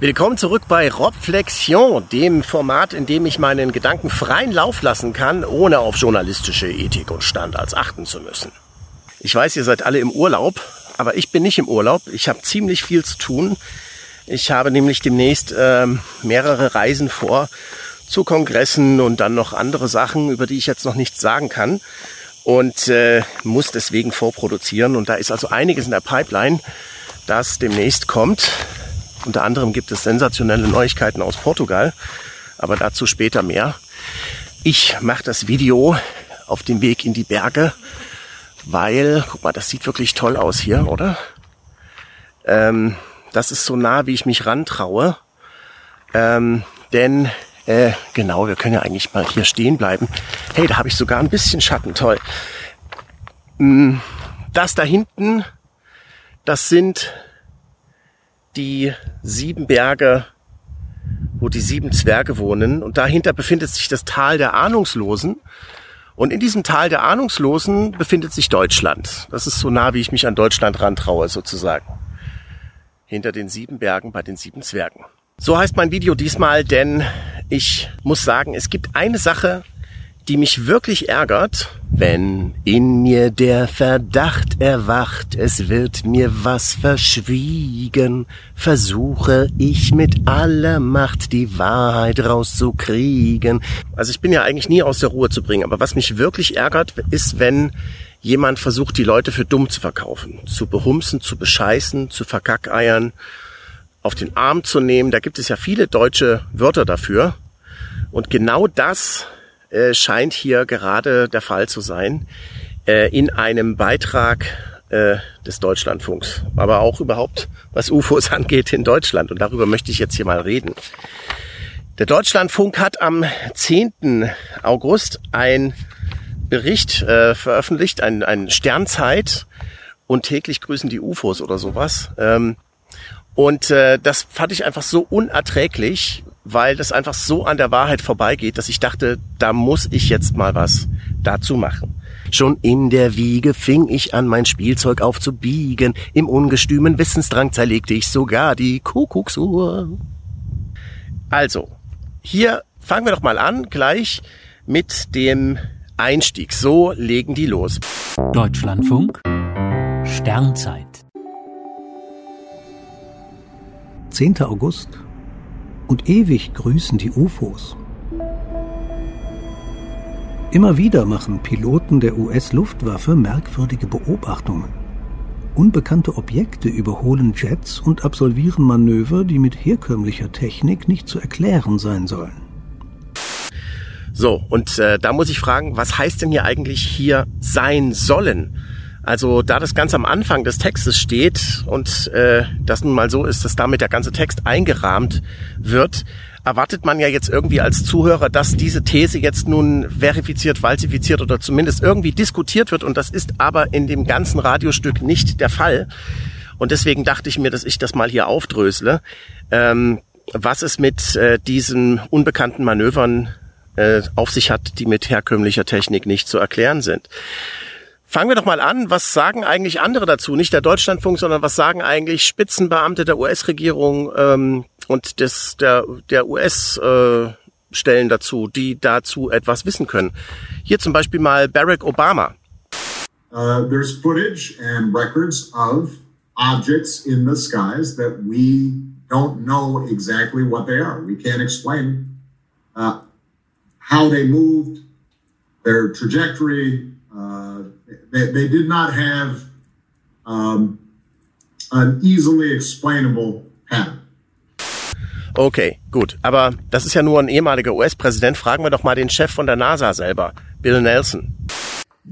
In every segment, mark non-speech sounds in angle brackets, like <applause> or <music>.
Willkommen zurück bei Robflexion, dem Format, in dem ich meinen Gedanken freien Lauf lassen kann, ohne auf journalistische Ethik und Standards achten zu müssen. Ich weiß, ihr seid alle im Urlaub, aber ich bin nicht im Urlaub. Ich habe ziemlich viel zu tun. Ich habe nämlich demnächst äh, mehrere Reisen vor zu Kongressen und dann noch andere Sachen, über die ich jetzt noch nichts sagen kann und äh, muss deswegen vorproduzieren. Und da ist also einiges in der Pipeline, das demnächst kommt. Unter anderem gibt es sensationelle Neuigkeiten aus Portugal, aber dazu später mehr. Ich mache das Video auf dem Weg in die Berge, weil, guck mal, das sieht wirklich toll aus hier, oder? Ähm, das ist so nah, wie ich mich rantraue. Ähm, denn, äh, genau, wir können ja eigentlich mal hier stehen bleiben. Hey, da habe ich sogar ein bisschen Schatten, toll. Mm, das da hinten, das sind die sieben Berge, wo die sieben Zwerge wohnen. Und dahinter befindet sich das Tal der Ahnungslosen. Und in diesem Tal der Ahnungslosen befindet sich Deutschland. Das ist so nah, wie ich mich an Deutschland rantraue, sozusagen. Hinter den sieben Bergen bei den sieben Zwergen. So heißt mein Video diesmal, denn ich muss sagen, es gibt eine Sache, die mich wirklich ärgert, wenn in mir der Verdacht erwacht, es wird mir was verschwiegen, versuche ich mit aller Macht die Wahrheit rauszukriegen. Also ich bin ja eigentlich nie aus der Ruhe zu bringen, aber was mich wirklich ärgert, ist, wenn jemand versucht, die Leute für dumm zu verkaufen, zu behumsen, zu bescheißen, zu verkackeiern, auf den Arm zu nehmen. Da gibt es ja viele deutsche Wörter dafür. Und genau das äh, scheint hier gerade der Fall zu sein äh, in einem Beitrag äh, des Deutschlandfunks, aber auch überhaupt was UFOs <laughs> angeht in Deutschland. Und darüber möchte ich jetzt hier mal reden. Der Deutschlandfunk hat am 10. August ein Bericht äh, veröffentlicht, ein, ein Sternzeit und täglich grüßen die UFOs oder sowas. Ähm, und äh, das fand ich einfach so unerträglich, weil das einfach so an der Wahrheit vorbeigeht, dass ich dachte, da muss ich jetzt mal was dazu machen. Schon in der Wiege fing ich an, mein Spielzeug aufzubiegen. Im ungestümen Wissensdrang zerlegte ich sogar die Kuckucksuhr. Also, hier fangen wir doch mal an, gleich mit dem Einstieg. So legen die los. Deutschlandfunk Sternzeit 10. August und ewig grüßen die UFOs. Immer wieder machen Piloten der US-Luftwaffe merkwürdige Beobachtungen. Unbekannte Objekte überholen Jets und absolvieren Manöver, die mit herkömmlicher Technik nicht zu erklären sein sollen. So, und äh, da muss ich fragen, was heißt denn hier eigentlich hier sein sollen? Also da das ganz am Anfang des Textes steht und äh, das nun mal so ist, dass damit der ganze Text eingerahmt wird, erwartet man ja jetzt irgendwie als Zuhörer, dass diese These jetzt nun verifiziert, falsifiziert oder zumindest irgendwie diskutiert wird. Und das ist aber in dem ganzen Radiostück nicht der Fall. Und deswegen dachte ich mir, dass ich das mal hier aufdrösle, ähm, was es mit äh, diesen unbekannten Manövern äh, auf sich hat, die mit herkömmlicher Technik nicht zu erklären sind. Fangen wir doch mal an. Was sagen eigentlich andere dazu? Nicht der Deutschlandfunk, sondern was sagen eigentlich Spitzenbeamte der US-Regierung ähm, und des, der, der US-Stellen äh, dazu, die dazu etwas wissen können? Hier zum Beispiel mal Barack Obama. Uh, there's footage and records of objects in the skies that we don't know exactly what they are. We can't explain uh, how they moved, their trajectory, they, they did not have um, an easily explainable pattern. Okay, gut. Aber das ist ja nur ein ehemaliger US-Präsident. Fragen wir doch mal den Chef von der NASA selber, Bill Nelson.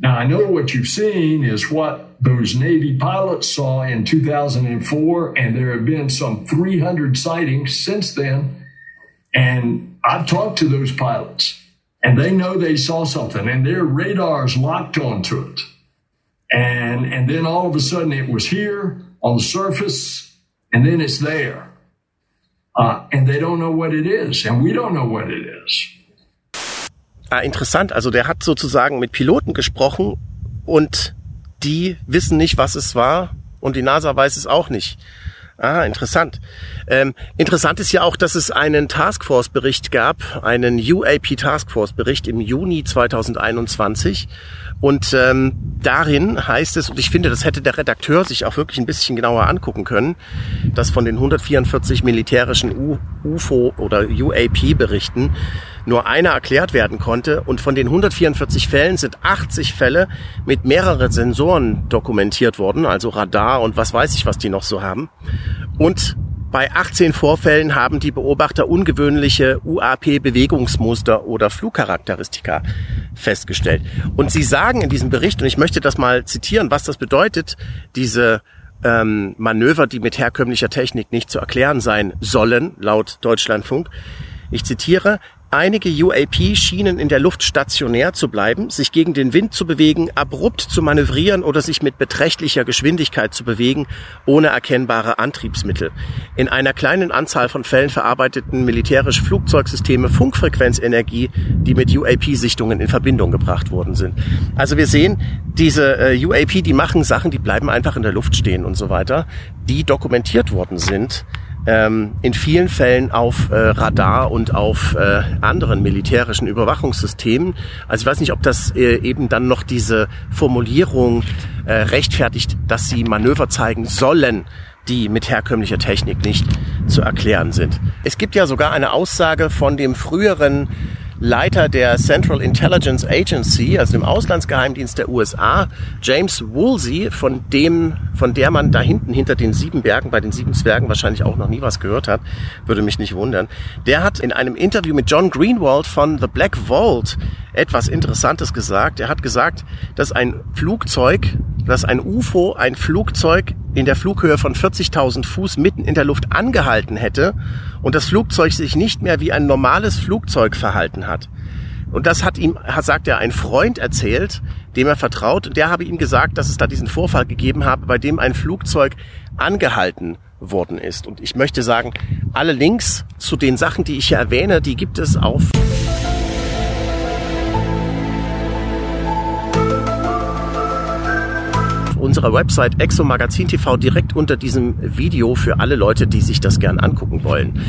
Now, I know what you've seen is what those Navy pilots saw in 2004, and there have been some 300 sightings since then. And I've talked to those pilots, and they know they saw something, and their radars locked onto it. And, and then all of a sudden it was here on the surface and then it's there. Uh, and they don't know what it is and we don't know what it is. Ah, interessant. Also der hat sozusagen mit Piloten gesprochen und die wissen nicht, was es war und die NASA weiß es auch nicht. Ah, interessant. Ähm, interessant ist ja auch, dass es einen Taskforce-Bericht gab, einen UAP Taskforce-Bericht im Juni 2021. Und ähm, darin heißt es, und ich finde, das hätte der Redakteur sich auch wirklich ein bisschen genauer angucken können, dass von den 144 militärischen U UFO oder UAP-Berichten nur einer erklärt werden konnte. Und von den 144 Fällen sind 80 Fälle mit mehreren Sensoren dokumentiert worden, also Radar und was weiß ich, was die noch so haben. Und bei 18 Vorfällen haben die Beobachter ungewöhnliche UAP-Bewegungsmuster oder Flugcharakteristika festgestellt. Und sie sagen in diesem Bericht, und ich möchte das mal zitieren, was das bedeutet, diese ähm, Manöver, die mit herkömmlicher Technik nicht zu erklären sein sollen, laut Deutschlandfunk. Ich zitiere, Einige UAP schienen in der Luft stationär zu bleiben, sich gegen den Wind zu bewegen, abrupt zu manövrieren oder sich mit beträchtlicher Geschwindigkeit zu bewegen, ohne erkennbare Antriebsmittel. In einer kleinen Anzahl von Fällen verarbeiteten militärische Flugzeugsysteme Funkfrequenzenergie, die mit UAP-Sichtungen in Verbindung gebracht worden sind. Also wir sehen, diese äh, UAP, die machen Sachen, die bleiben einfach in der Luft stehen und so weiter, die dokumentiert worden sind ähm, in vielen Fällen auf äh, Radar und auf äh, anderen militärischen Überwachungssystemen. Also ich weiß nicht, ob das äh, eben dann noch diese Formulierung äh, rechtfertigt, dass sie Manöver zeigen sollen, die mit herkömmlicher Technik nicht zu erklären sind. Es gibt ja sogar eine Aussage von dem früheren Leiter der Central Intelligence Agency, also dem Auslandsgeheimdienst der USA, James Woolsey, von dem, von der man da hinten hinter den sieben Bergen, bei den sieben Zwergen wahrscheinlich auch noch nie was gehört hat, würde mich nicht wundern. Der hat in einem Interview mit John Greenwald von The Black Vault etwas Interessantes gesagt. Er hat gesagt, dass ein Flugzeug, dass ein UFO ein Flugzeug in der Flughöhe von 40.000 Fuß mitten in der Luft angehalten hätte und das Flugzeug sich nicht mehr wie ein normales Flugzeug verhalten hat. Und das hat ihm, sagt er, ein Freund erzählt, dem er vertraut. Und der habe ihm gesagt, dass es da diesen Vorfall gegeben habe, bei dem ein Flugzeug angehalten worden ist. Und ich möchte sagen, alle Links zu den Sachen, die ich hier erwähne, die gibt es auf unserer Website Exomagazin TV direkt unter diesem Video für alle Leute, die sich das gern angucken wollen.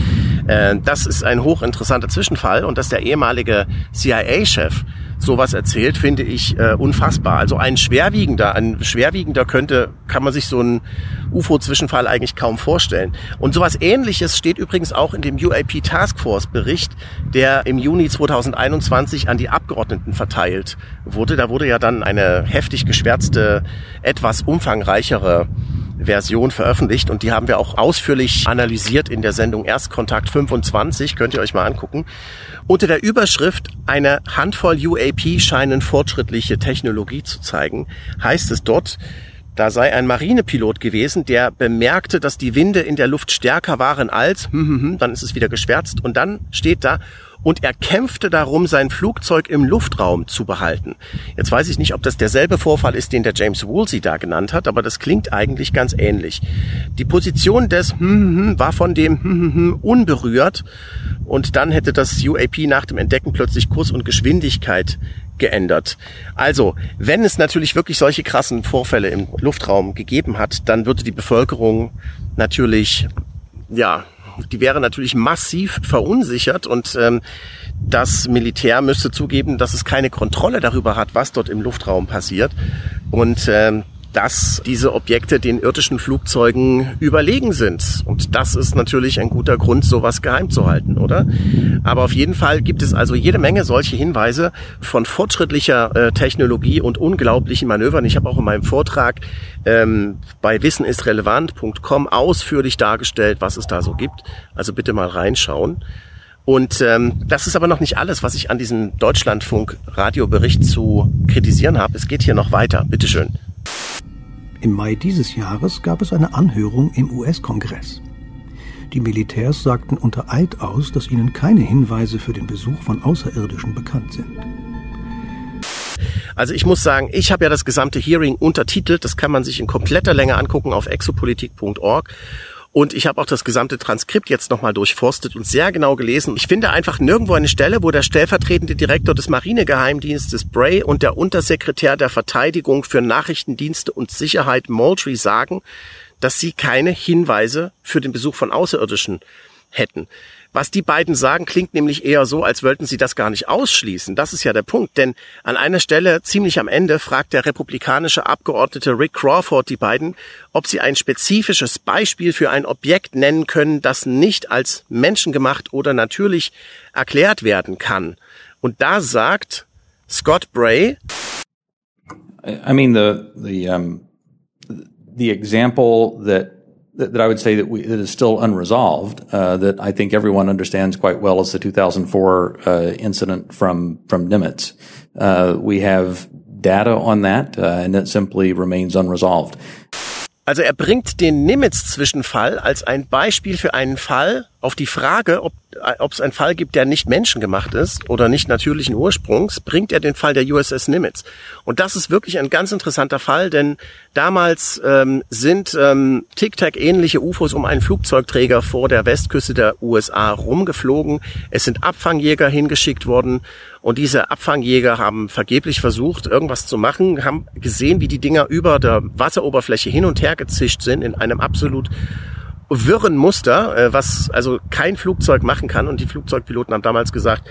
Äh, das ist ein hochinteressanter Zwischenfall und dass der ehemalige CIA-Chef sowas erzählt, finde ich äh, unfassbar. Also ein schwerwiegender, ein schwerwiegender könnte, kann man sich so einen UFO-Zwischenfall eigentlich kaum vorstellen. Und sowas ähnliches steht übrigens auch in dem UAP Taskforce Bericht, der im Juni 2021 an die Abgeordneten verteilt wurde. Da wurde ja dann eine heftig geschwärzte, etwas umfangreichere Version veröffentlicht und die haben wir auch ausführlich analysiert in der Sendung Erstkontakt 25, könnt ihr euch mal angucken. Unter der Überschrift eine Handvoll UAP scheinen fortschrittliche Technologie zu zeigen, heißt es dort, da sei ein Marinepilot gewesen, der bemerkte, dass die Winde in der Luft stärker waren als, hm, hm, hm, dann ist es wieder geschwärzt und dann steht da, und er kämpfte darum, sein Flugzeug im Luftraum zu behalten. Jetzt weiß ich nicht, ob das derselbe Vorfall ist, den der James Woolsey da genannt hat, aber das klingt eigentlich ganz ähnlich. Die Position des hm, hm, hm war von dem hm, hm, hm, unberührt und dann hätte das UAP nach dem Entdecken plötzlich Kurs und Geschwindigkeit geändert. Also, wenn es natürlich wirklich solche krassen Vorfälle im Luftraum gegeben hat, dann würde die Bevölkerung natürlich ja die wäre natürlich massiv verunsichert und ähm, das Militär müsste zugeben, dass es keine Kontrolle darüber hat, was dort im Luftraum passiert. Und ähm, dass diese Objekte den irdischen Flugzeugen überlegen sind. Und das ist natürlich ein guter Grund, sowas geheim zu halten, oder? Aber auf jeden Fall gibt es also jede Menge solche Hinweise von fortschrittlicher äh, Technologie und unglaublichen Manövern. Ich habe auch in meinem Vortrag ähm, bei wissenisrelevant.com ausführlich dargestellt, was es da so gibt. Also bitte mal reinschauen. Und ähm, das ist aber noch nicht alles, was ich an diesem Deutschlandfunk-Radiobericht zu kritisieren habe. Es geht hier noch weiter. Bitteschön. Im Mai dieses Jahres gab es eine Anhörung im US-Kongress. Die Militärs sagten unter Eid aus, dass ihnen keine Hinweise für den Besuch von Außerirdischen bekannt sind. Also ich muss sagen, ich habe ja das gesamte Hearing untertitelt. Das kann man sich in kompletter Länge angucken auf exopolitik.org. Und ich habe auch das gesamte Transkript jetzt nochmal durchforstet und sehr genau gelesen. Ich finde einfach nirgendwo eine Stelle, wo der stellvertretende Direktor des Marinegeheimdienstes Bray und der Untersekretär der Verteidigung für Nachrichtendienste und Sicherheit Moultrie sagen, dass sie keine Hinweise für den Besuch von Außerirdischen hätten. Was die beiden sagen, klingt nämlich eher so, als wollten sie das gar nicht ausschließen. Das ist ja der Punkt, denn an einer Stelle, ziemlich am Ende, fragt der republikanische Abgeordnete Rick Crawford die beiden, ob sie ein spezifisches Beispiel für ein Objekt nennen können, das nicht als menschengemacht oder natürlich erklärt werden kann. Und da sagt Scott Bray, I mean the the um, the example that that I would say that, we, that is still unresolved, uh, that I think everyone understands quite well is the 2004 uh, incident from from Nimitz. Uh, we have data on that, uh, and it simply remains unresolved. Also er bringt den Nimitz-Zwischenfall als ein Beispiel für einen Fall auf die Frage, ob ob es einen Fall gibt, der nicht menschengemacht ist oder nicht natürlichen Ursprungs, bringt er den Fall der USS Nimitz. Und das ist wirklich ein ganz interessanter Fall, denn damals ähm, sind ähm, Tic-Tac-ähnliche UFOs um einen Flugzeugträger vor der Westküste der USA rumgeflogen. Es sind Abfangjäger hingeschickt worden und diese Abfangjäger haben vergeblich versucht, irgendwas zu machen, haben gesehen, wie die Dinger über der Wasseroberfläche hin und her gezischt sind in einem absolut wirren Muster, äh, was also kein Flugzeug machen kann. Und die Flugzeugpiloten haben damals gesagt,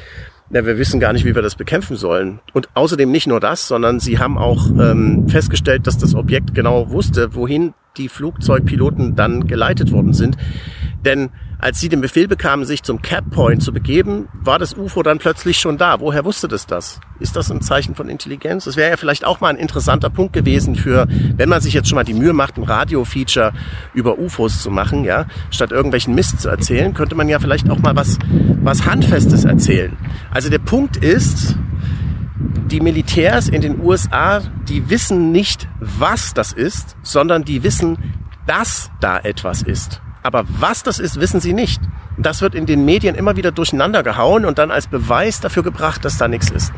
ja, wir wissen gar nicht, wie wir das bekämpfen sollen. Und außerdem nicht nur das, sondern sie haben auch ähm, festgestellt, dass das Objekt genau wusste, wohin die Flugzeugpiloten dann geleitet worden sind. Denn als sie den Befehl bekamen, sich zum Cap Point zu begeben, war das UFO dann plötzlich schon da. Woher wusste das das? Ist das ein Zeichen von Intelligenz? Das wäre ja vielleicht auch mal ein interessanter Punkt gewesen für, wenn man sich jetzt schon mal die Mühe macht, ein Radio-Feature über UFOs zu machen, ja, statt irgendwelchen Mist zu erzählen, könnte man ja vielleicht auch mal was, was Handfestes erzählen. Also der Punkt ist, die Militärs in den USA, die wissen nicht, was das ist, sondern die wissen, dass da etwas ist. Aber was das ist, wissen sie nicht. Das wird in den Medien immer wieder durcheinander gehauen und dann als Beweis dafür gebracht, dass da nichts ist.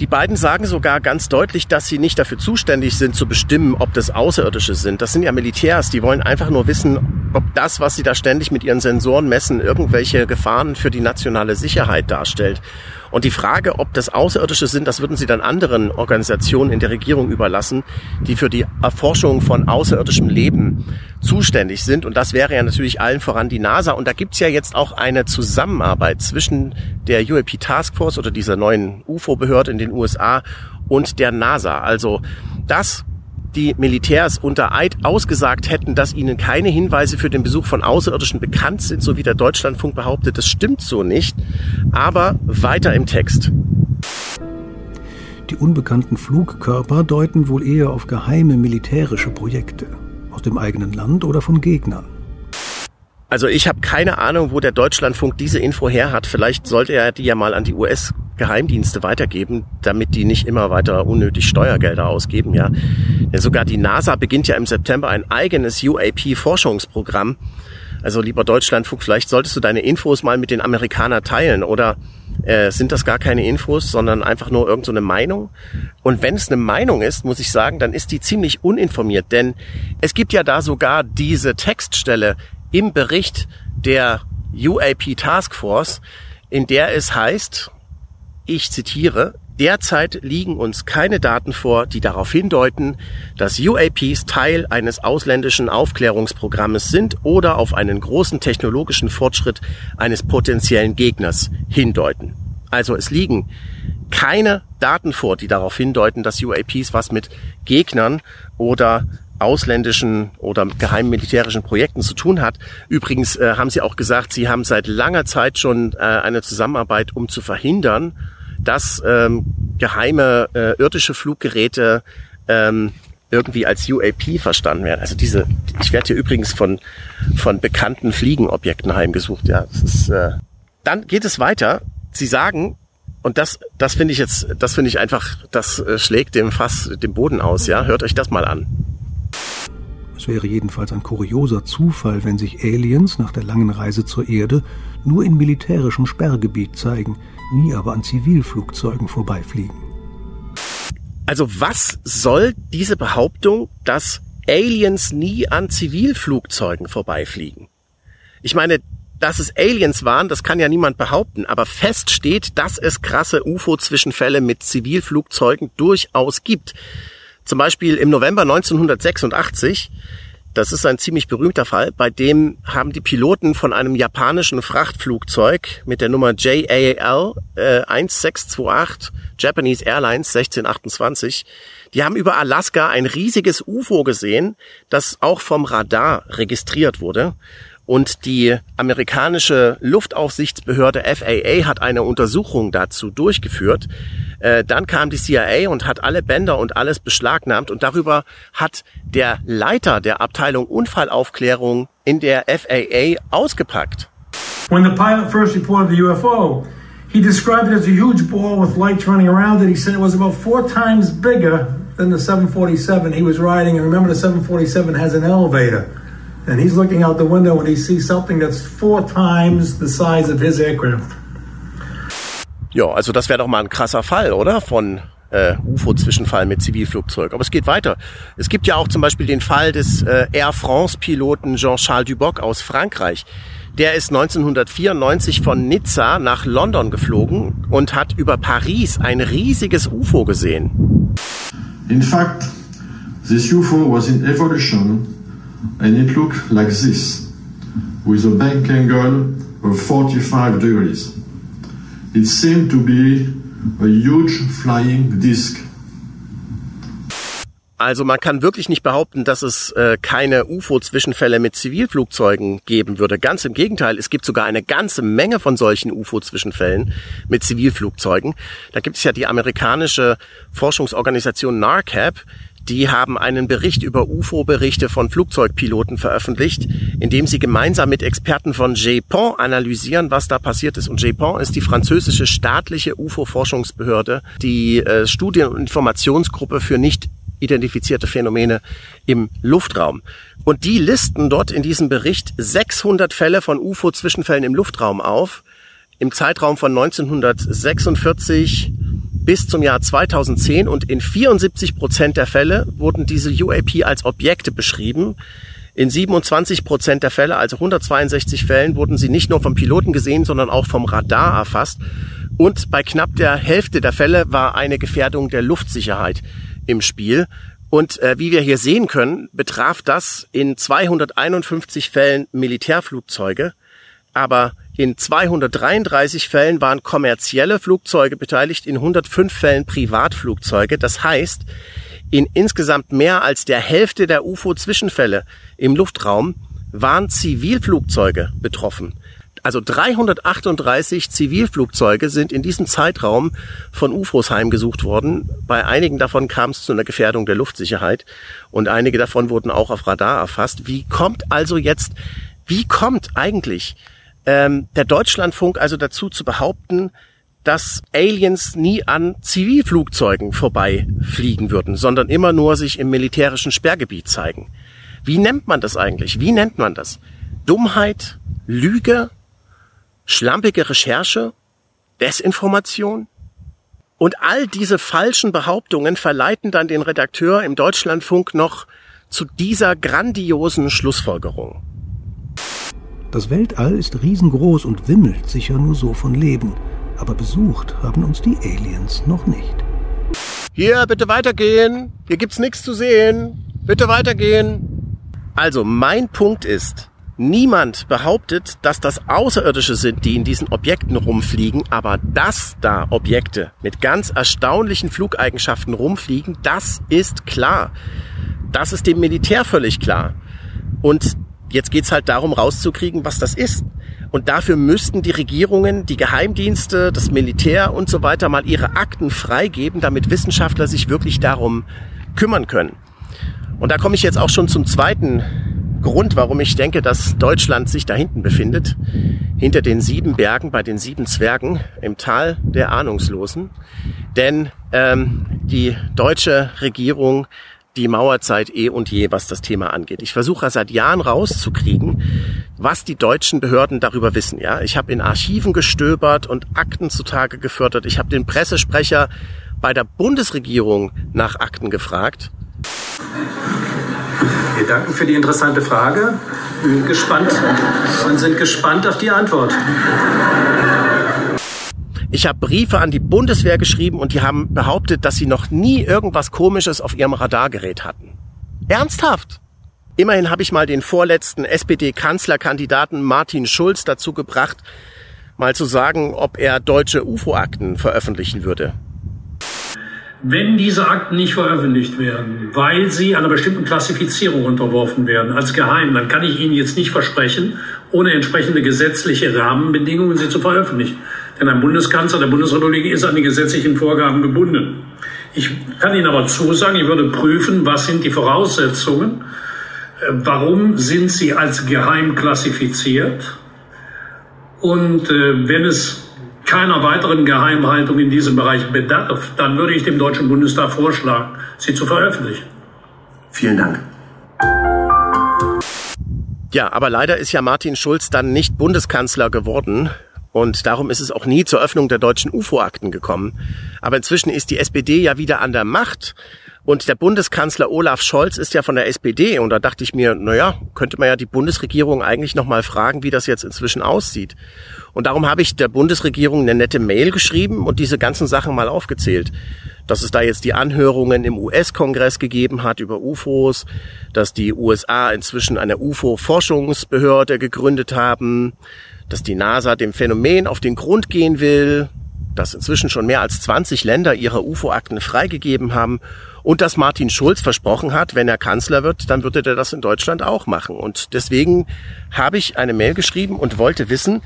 Die beiden sagen sogar ganz deutlich, dass sie nicht dafür zuständig sind, zu bestimmen, ob das Außerirdische sind. Das sind ja Militärs, die wollen einfach nur wissen, ob das, was sie da ständig mit ihren Sensoren messen, irgendwelche Gefahren für die nationale Sicherheit darstellt. Und die Frage, ob das Außerirdische sind, das würden sie dann anderen Organisationen in der Regierung überlassen, die für die Erforschung von außerirdischem Leben zuständig sind. Und das wäre ja natürlich allen voran die NASA. Und da gibt's ja jetzt auch eine Zusammenarbeit zwischen der UAP Task Force oder dieser neuen UFO-Behörde in den USA und der NASA. Also das die Militärs unter Eid ausgesagt hätten, dass ihnen keine Hinweise für den Besuch von Außerirdischen bekannt sind, so wie der Deutschlandfunk behauptet. Das stimmt so nicht. Aber weiter im Text. Die unbekannten Flugkörper deuten wohl eher auf geheime militärische Projekte aus dem eigenen Land oder von Gegnern. Also ich habe keine Ahnung, wo der Deutschlandfunk diese Info her hat. Vielleicht sollte er die ja mal an die US-Geheimdienste weitergeben, damit die nicht immer weiter unnötig Steuergelder ausgeben. Ja, Denn sogar die NASA beginnt ja im September ein eigenes UAP-Forschungsprogramm. Also lieber Deutschlandfunk, vielleicht solltest du deine Infos mal mit den Amerikanern teilen oder äh, sind das gar keine Infos, sondern einfach nur irgendeine so Meinung. Und wenn es eine Meinung ist, muss ich sagen, dann ist die ziemlich uninformiert, denn es gibt ja da sogar diese Textstelle im Bericht der UAP Task Force, in der es heißt, ich zitiere, Derzeit liegen uns keine Daten vor, die darauf hindeuten, dass UAPs Teil eines ausländischen Aufklärungsprogrammes sind oder auf einen großen technologischen Fortschritt eines potenziellen Gegners hindeuten. Also es liegen keine Daten vor, die darauf hindeuten, dass UAPs was mit Gegnern oder ausländischen oder geheimen militärischen Projekten zu tun hat. Übrigens äh, haben Sie auch gesagt, Sie haben seit langer Zeit schon äh, eine Zusammenarbeit, um zu verhindern, dass ähm, geheime äh, irdische Fluggeräte ähm, irgendwie als UAP verstanden werden. Also diese, ich werde hier übrigens von von bekannten Fliegenobjekten heimgesucht. Ja, das ist, äh, dann geht es weiter. Sie sagen, und das, das finde ich jetzt, das finde ich einfach, das äh, schlägt dem Fass dem Boden aus. Ja, hört euch das mal an. Es wäre jedenfalls ein kurioser Zufall, wenn sich Aliens nach der langen Reise zur Erde nur in militärischem Sperrgebiet zeigen, nie aber an Zivilflugzeugen vorbeifliegen. Also was soll diese Behauptung, dass Aliens nie an Zivilflugzeugen vorbeifliegen? Ich meine, dass es Aliens waren, das kann ja niemand behaupten, aber fest steht, dass es krasse UFO-Zwischenfälle mit Zivilflugzeugen durchaus gibt. Zum Beispiel im November 1986 Das ist ein ziemlich berühmter Fall. Bei dem haben die Piloten von einem japanischen Frachtflugzeug mit der Nummer JAL äh, 1628 Japanese Airlines 1628, die haben über Alaska ein riesiges UFO gesehen, das auch vom Radar registriert wurde. Und die amerikanische Luftaufsichtsbehörde FAA hat eine Untersuchung dazu durchgeführt. Äh, dann kam die CIA und hat alle Bänder und alles beschlagnahmt. Und darüber hat der Leiter der Abteilung Unfallaufklärung in der FAA ausgepackt. When the pilot first reported the UFO, he described it as a huge ball with lights running around it. He said it was about four times bigger than the 747 he was riding. And remember, the 747 has an elevator. And he's looking out the window and he sees something that's four times the size of his aircraft. Ja, also das wäre doch mal ein krasser Fall, oder? Von äh, UFO-Zwischenfall mit Zivilflugzeug. Aber es geht weiter. Es gibt ja auch zum Beispiel den Fall des äh, Air France-Piloten Jean-Charles Duboc aus Frankreich. Der ist 1994 von Nizza nach London geflogen und hat über Paris ein riesiges UFO gesehen. In fact, this UFO was in evolution and it looked like this, with a bank angle of 45 degrees. It seemed to be a huge flying disc. Also man kann wirklich nicht behaupten, dass es äh, keine UFO-Zwischenfälle mit Zivilflugzeugen geben würde. Ganz im Gegenteil, es gibt sogar eine ganze Menge von solchen UFO-Zwischenfällen mit Zivilflugzeugen. Da gibt es ja die amerikanische Forschungsorganisation NARCAP, die haben einen Bericht über UFO-Berichte von Flugzeugpiloten veröffentlicht, in dem sie gemeinsam mit Experten von JPON analysieren, was da passiert ist. Und JPON ist die französische staatliche UFO-Forschungsbehörde, die äh, Studien- und Informationsgruppe für nicht identifizierte Phänomene im Luftraum. Und die listen dort in diesem Bericht 600 Fälle von UFO-Zwischenfällen im Luftraum auf, im Zeitraum von 1946 bis zum Jahr 2010 und in 74 Prozent der Fälle wurden diese UAP als Objekte beschrieben. In 27 Prozent der Fälle, also 162 Fällen, wurden sie nicht nur vom Piloten gesehen, sondern auch vom Radar erfasst. Und bei knapp der Hälfte der Fälle war eine Gefährdung der Luftsicherheit im Spiel. Und äh, wie wir hier sehen können, betraf das in 251 Fällen Militärflugzeuge, aber in 233 Fällen waren kommerzielle Flugzeuge beteiligt, in 105 Fällen Privatflugzeuge. Das heißt, in insgesamt mehr als der Hälfte der UFO-Zwischenfälle im Luftraum waren Zivilflugzeuge betroffen. Also 338 Zivilflugzeuge sind in diesem Zeitraum von UFOs heimgesucht worden. Bei einigen davon kam es zu einer Gefährdung der Luftsicherheit und einige davon wurden auch auf Radar erfasst. Wie kommt also jetzt, wie kommt eigentlich ähm, der Deutschlandfunk also dazu zu behaupten, dass Aliens nie an Zivilflugzeugen vorbeifliegen würden, sondern immer nur sich im militärischen Sperrgebiet zeigen. Wie nennt man das eigentlich? Wie nennt man das? Dummheit? Lüge? Schlampige Recherche? Desinformation? Und all diese falschen Behauptungen verleiten dann den Redakteur im Deutschlandfunk noch zu dieser grandiosen Schlussfolgerung. Das Weltall ist riesengroß und wimmelt sicher nur so von Leben. Aber besucht haben uns die Aliens noch nicht. Hier, bitte weitergehen. Hier gibt's nichts zu sehen. Bitte weitergehen. Also, mein Punkt ist, niemand behauptet, dass das Außerirdische sind, die in diesen Objekten rumfliegen, aber dass da Objekte mit ganz erstaunlichen Flugeigenschaften rumfliegen, das ist klar. Das ist dem Militär völlig klar. Und Jetzt geht's halt darum, rauszukriegen, was das ist. Und dafür müssten die Regierungen, die Geheimdienste, das Militär und so weiter mal ihre Akten freigeben, damit Wissenschaftler sich wirklich darum kümmern können. Und da komme ich jetzt auch schon zum zweiten Grund, warum ich denke, dass Deutschland sich da hinten befindet. Hinter den sieben Bergen bei den sieben Zwergen im Tal der Ahnungslosen. Denn ähm, die deutsche Regierung die Mauerzeit eh und je, was das Thema angeht. Ich versuche seit Jahren rauszukriegen, was die deutschen Behörden darüber wissen. Ja, ich habe in Archiven gestöbert und Akten zutage gefördert. Ich habe den Pressesprecher bei der Bundesregierung nach Akten gefragt. Wir danken für die interessante Frage. Sind gespannt und sind gespannt auf die Antwort. Ich habe Briefe an die Bundeswehr geschrieben und die haben behauptet, dass sie noch nie irgendwas Komisches auf ihrem Radargerät hatten. Ernsthaft? Immerhin habe ich mal den vorletzten SPD-Kanzlerkandidaten Martin Schulz dazu gebracht, mal zu sagen, ob er deutsche UFO-Akten veröffentlichen würde. Wenn diese Akten nicht veröffentlicht werden, weil sie einer bestimmten Klassifizierung unterworfen werden, als geheim, dann kann ich Ihnen jetzt nicht versprechen, ohne entsprechende gesetzliche Rahmenbedingungen sie zu veröffentlichen. Denn ein Bundeskanzler der Bundesrepublik ist an die gesetzlichen Vorgaben gebunden. Ich kann Ihnen aber zusagen, ich würde prüfen, was sind die Voraussetzungen, äh, warum sind sie als geheim klassifiziert und äh, wenn es keiner weiteren Geheimhaltung in diesem Bereich bedarf, dann würde ich dem Deutschen Bundestag vorschlagen, sie zu veröffentlichen. Vielen Dank. Ja, aber leider ist ja Martin Schulz dann nicht Bundeskanzler geworden. Und darum ist es auch nie zur Öffnung der deutschen UFO-Akten gekommen. Aber inzwischen ist die SPD ja wieder an der Macht. Und der Bundeskanzler Olaf Scholz ist ja von der SPD. Und da dachte ich mir, naja, könnte man ja die Bundesregierung eigentlich nochmal fragen, wie das jetzt inzwischen aussieht. Und darum habe ich der Bundesregierung eine nette Mail geschrieben und diese ganzen Sachen mal aufgezählt. Dass es da jetzt die Anhörungen im US-Kongress gegeben hat über UFOs, dass die USA inzwischen eine UFO-Forschungsbehörde gegründet haben, dass die NASA dem Phänomen auf den Grund gehen will, dass inzwischen schon mehr als 20 Länder ihre UFO-Akten freigegeben haben und dass Martin Schulz versprochen hat, wenn er Kanzler wird, dann würde er das in Deutschland auch machen. Und deswegen habe ich eine Mail geschrieben und wollte wissen,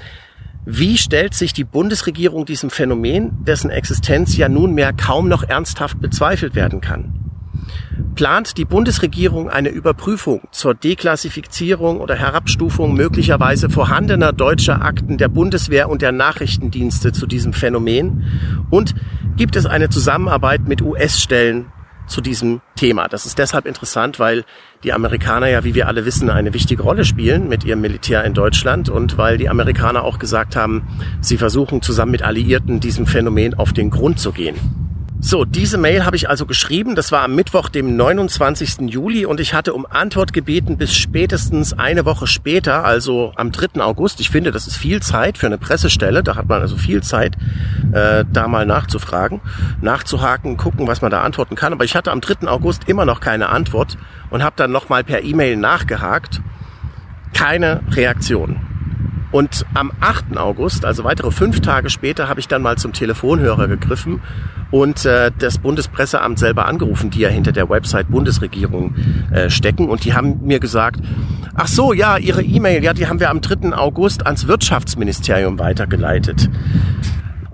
wie stellt sich die Bundesregierung diesem Phänomen, dessen Existenz ja nunmehr kaum noch ernsthaft bezweifelt werden kann? Plant die Bundesregierung eine Überprüfung zur Deklassifizierung oder Herabstufung möglicherweise vorhandener deutscher Akten der Bundeswehr und der Nachrichtendienste zu diesem Phänomen? Und gibt es eine Zusammenarbeit mit US-Stellen zu diesem Thema. Das ist deshalb interessant, weil die Amerikaner ja, wie wir alle wissen, eine wichtige Rolle spielen mit ihrem Militär in Deutschland und weil die Amerikaner auch gesagt haben, sie versuchen zusammen mit Alliierten diesem Phänomen auf den Grund zu gehen. So, diese Mail habe ich also geschrieben. Das war am Mittwoch, dem 29. Juli und ich hatte um Antwort gebeten bis spätestens eine Woche später, also am 3. August. Ich finde, das ist viel Zeit für eine Pressestelle. Da hat man also viel Zeit, äh, da mal nachzufragen, nachzuhaken, gucken, was man da antworten kann. Aber ich hatte am 3. August immer noch keine Antwort und habe dann nochmal per E-Mail nachgehakt. Keine Reaktion. Und am 8. August, also weitere fünf Tage später, habe ich dann mal zum Telefonhörer gegriffen und äh, das Bundespresseamt selber angerufen, die ja hinter der Website Bundesregierung äh, stecken. Und die haben mir gesagt, ach so, ja, Ihre E-Mail, ja, die haben wir am 3. August ans Wirtschaftsministerium weitergeleitet.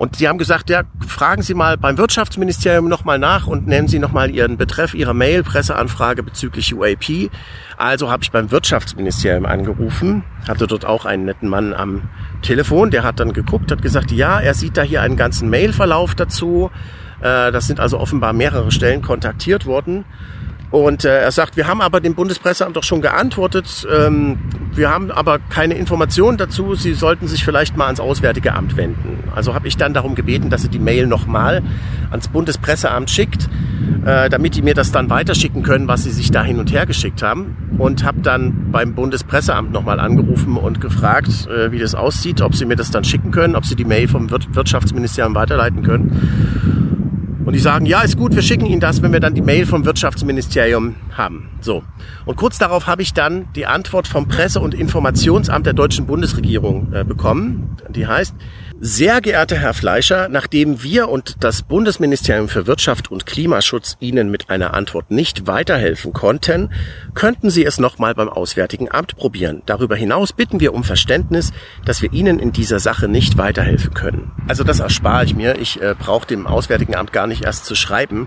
Und die haben gesagt, ja, fragen Sie mal beim Wirtschaftsministerium nochmal nach und nennen Sie nochmal Ihren Betreff Ihrer Mail, Presseanfrage bezüglich UAP. Also habe ich beim Wirtschaftsministerium angerufen, hatte dort auch einen netten Mann am Telefon, der hat dann geguckt, hat gesagt, ja, er sieht da hier einen ganzen Mailverlauf dazu. Äh, das sind also offenbar mehrere Stellen kontaktiert worden. Und äh, er sagt, wir haben aber dem Bundespresseamt doch schon geantwortet. Ähm, wir haben aber keine Informationen dazu. Sie sollten sich vielleicht mal ans Auswärtige Amt wenden. Also habe ich dann darum gebeten, dass sie die Mail nochmal ans Bundespresseamt schickt, äh, damit die mir das dann weiterschicken können, was sie sich da hin und her geschickt haben. Und habe dann beim Bundespresseamt nochmal angerufen und gefragt, äh, wie das aussieht, ob sie mir das dann schicken können, ob sie die Mail vom Wirtschaftsministerium weiterleiten können. Und die sagen, ja, ist gut, wir schicken Ihnen das, wenn wir dann die Mail vom Wirtschaftsministerium haben. So. Und kurz darauf habe ich dann die Antwort vom Presse- und Informationsamt der deutschen Bundesregierung äh, bekommen. Die heißt, sehr geehrter Herr Fleischer, nachdem wir und das Bundesministerium für Wirtschaft und Klimaschutz Ihnen mit einer Antwort nicht weiterhelfen konnten, könnten Sie es nochmal beim Auswärtigen Amt probieren. Darüber hinaus bitten wir um Verständnis, dass wir Ihnen in dieser Sache nicht weiterhelfen können. Also das erspare ich mir. Ich äh, brauche dem Auswärtigen Amt gar nicht erst zu schreiben.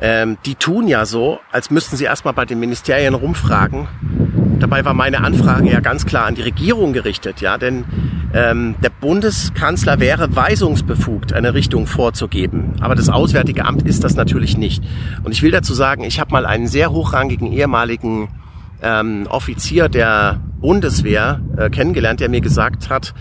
Ähm, die tun ja so, als müssten sie erstmal bei den Ministerien rumfragen. Dabei war meine Anfrage ja ganz klar an die Regierung gerichtet, ja, denn ähm, der Bundeskanzler wäre weisungsbefugt, eine Richtung vorzugeben. Aber das Auswärtige Amt ist das natürlich nicht. Und ich will dazu sagen, ich habe mal einen sehr hochrangigen ehemaligen ähm, Offizier der Bundeswehr äh, kennengelernt, der mir gesagt hat,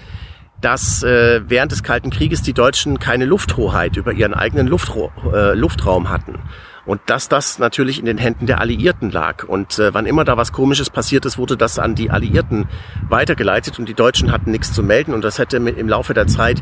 dass äh, während des Kalten Krieges die Deutschen keine Lufthoheit über ihren eigenen Luftro äh, Luftraum hatten. Und dass das natürlich in den Händen der Alliierten lag. Und äh, wann immer da was Komisches passiert ist, wurde das an die Alliierten weitergeleitet und die Deutschen hatten nichts zu melden. Und das hätte im Laufe der Zeit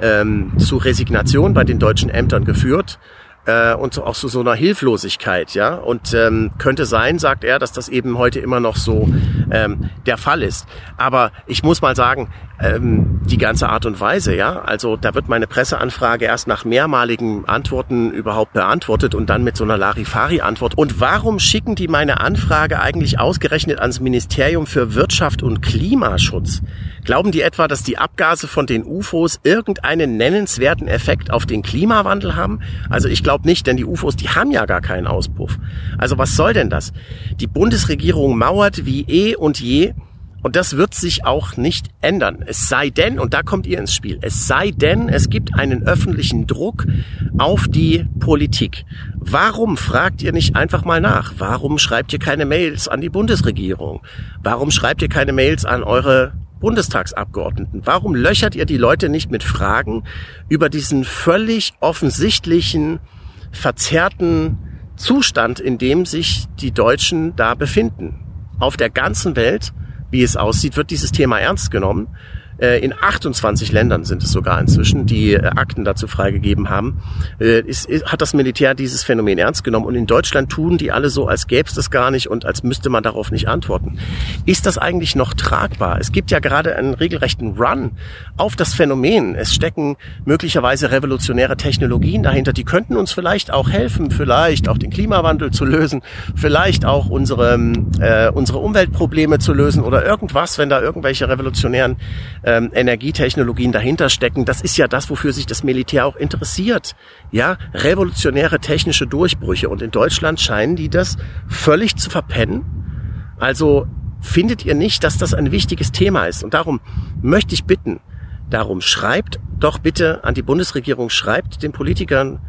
ähm, zu Resignation bei den deutschen Ämtern geführt. Äh, und auch so, so einer Hilflosigkeit, ja. Und ähm, könnte sein, sagt er, dass das eben heute immer noch so ähm, der Fall ist. Aber ich muss mal sagen, ähm, die ganze Art und Weise, ja, also da wird meine Presseanfrage erst nach mehrmaligen Antworten überhaupt beantwortet und dann mit so einer Larifari-Antwort. Und warum schicken die meine Anfrage eigentlich ausgerechnet ans Ministerium für Wirtschaft und Klimaschutz? Glauben die etwa, dass die Abgase von den UFOs irgendeinen nennenswerten Effekt auf den Klimawandel haben? Also ich glaube nicht, denn die UFOs, die haben ja gar keinen Auspuff. Also was soll denn das? Die Bundesregierung mauert wie eh und je und das wird sich auch nicht ändern. Es sei denn, und da kommt ihr ins Spiel, es sei denn, es gibt einen öffentlichen Druck auf die Politik. Warum fragt ihr nicht einfach mal nach? Warum schreibt ihr keine Mails an die Bundesregierung? Warum schreibt ihr keine Mails an eure Bundestagsabgeordneten? Warum löchert ihr die Leute nicht mit Fragen über diesen völlig offensichtlichen, verzerrten Zustand, in dem sich die Deutschen da befinden? Auf der ganzen Welt wie es aussieht, wird dieses Thema ernst genommen. Äh, in 28 Ländern sind es sogar inzwischen, die äh, Akten dazu freigegeben haben, äh, ist, ist, hat das Militär dieses Phänomen ernst genommen. Und in Deutschland tun die alle so, als gäbe es das gar nicht und als müsste man darauf nicht antworten. Ist das eigentlich noch tragbar? Es gibt ja gerade einen regelrechten Run auf das Phänomen. Es stecken möglicherweise revolutionäre Technologien dahinter, die könnten uns vielleicht auch helfen, vielleicht auch den Klimawandel zu lösen, vielleicht auch unsere, äh, unsere Umweltprobleme zu lösen oder irgendwas, wenn da irgendwelche revolutionären ähm, Energietechnologien dahinter stecken. Das ist ja das, wofür sich das Militär auch interessiert. Ja, revolutionäre technische Durchbrüche. Und in Deutschland scheinen die das völlig zu verpennen. Also findet ihr nicht, dass das ein wichtiges Thema ist? Und darum möchte ich bitten, darum schreibt doch bitte an die Bundesregierung, schreibt den Politikern,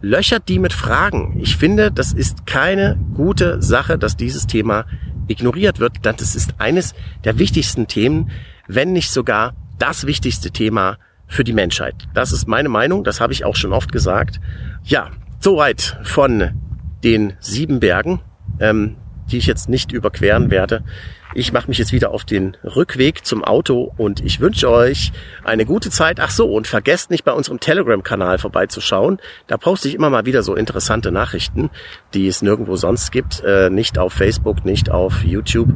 löchert die mit Fragen. Ich finde, das ist keine gute Sache, dass dieses Thema ignoriert wird. Das ist eines der wichtigsten Themen, wenn nicht sogar das wichtigste Thema für die Menschheit. Das ist meine Meinung, das habe ich auch schon oft gesagt. Ja, soweit von den sieben Bergen, ähm, die ich jetzt nicht überqueren werde. Ich mache mich jetzt wieder auf den Rückweg zum Auto und ich wünsche euch eine gute Zeit. Ach so, und vergesst nicht bei unserem Telegram-Kanal vorbeizuschauen. Da poste ich immer mal wieder so interessante Nachrichten, die es nirgendwo sonst gibt. Äh, nicht auf Facebook, nicht auf YouTube.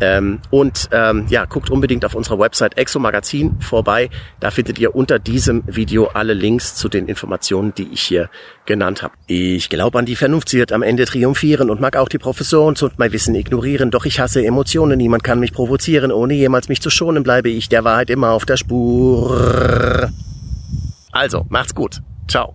Ähm, und ähm, ja, guckt unbedingt auf unserer Website Exo Magazin vorbei. Da findet ihr unter diesem Video alle Links zu den Informationen, die ich hier genannt habe. Ich glaube an die Vernunft, sie wird am Ende triumphieren und mag auch die Profession und mein Wissen ignorieren. Doch ich hasse Emotionen, niemand kann mich provozieren. Ohne jemals mich zu schonen, bleibe ich der Wahrheit immer auf der Spur. Also, macht's gut. Ciao.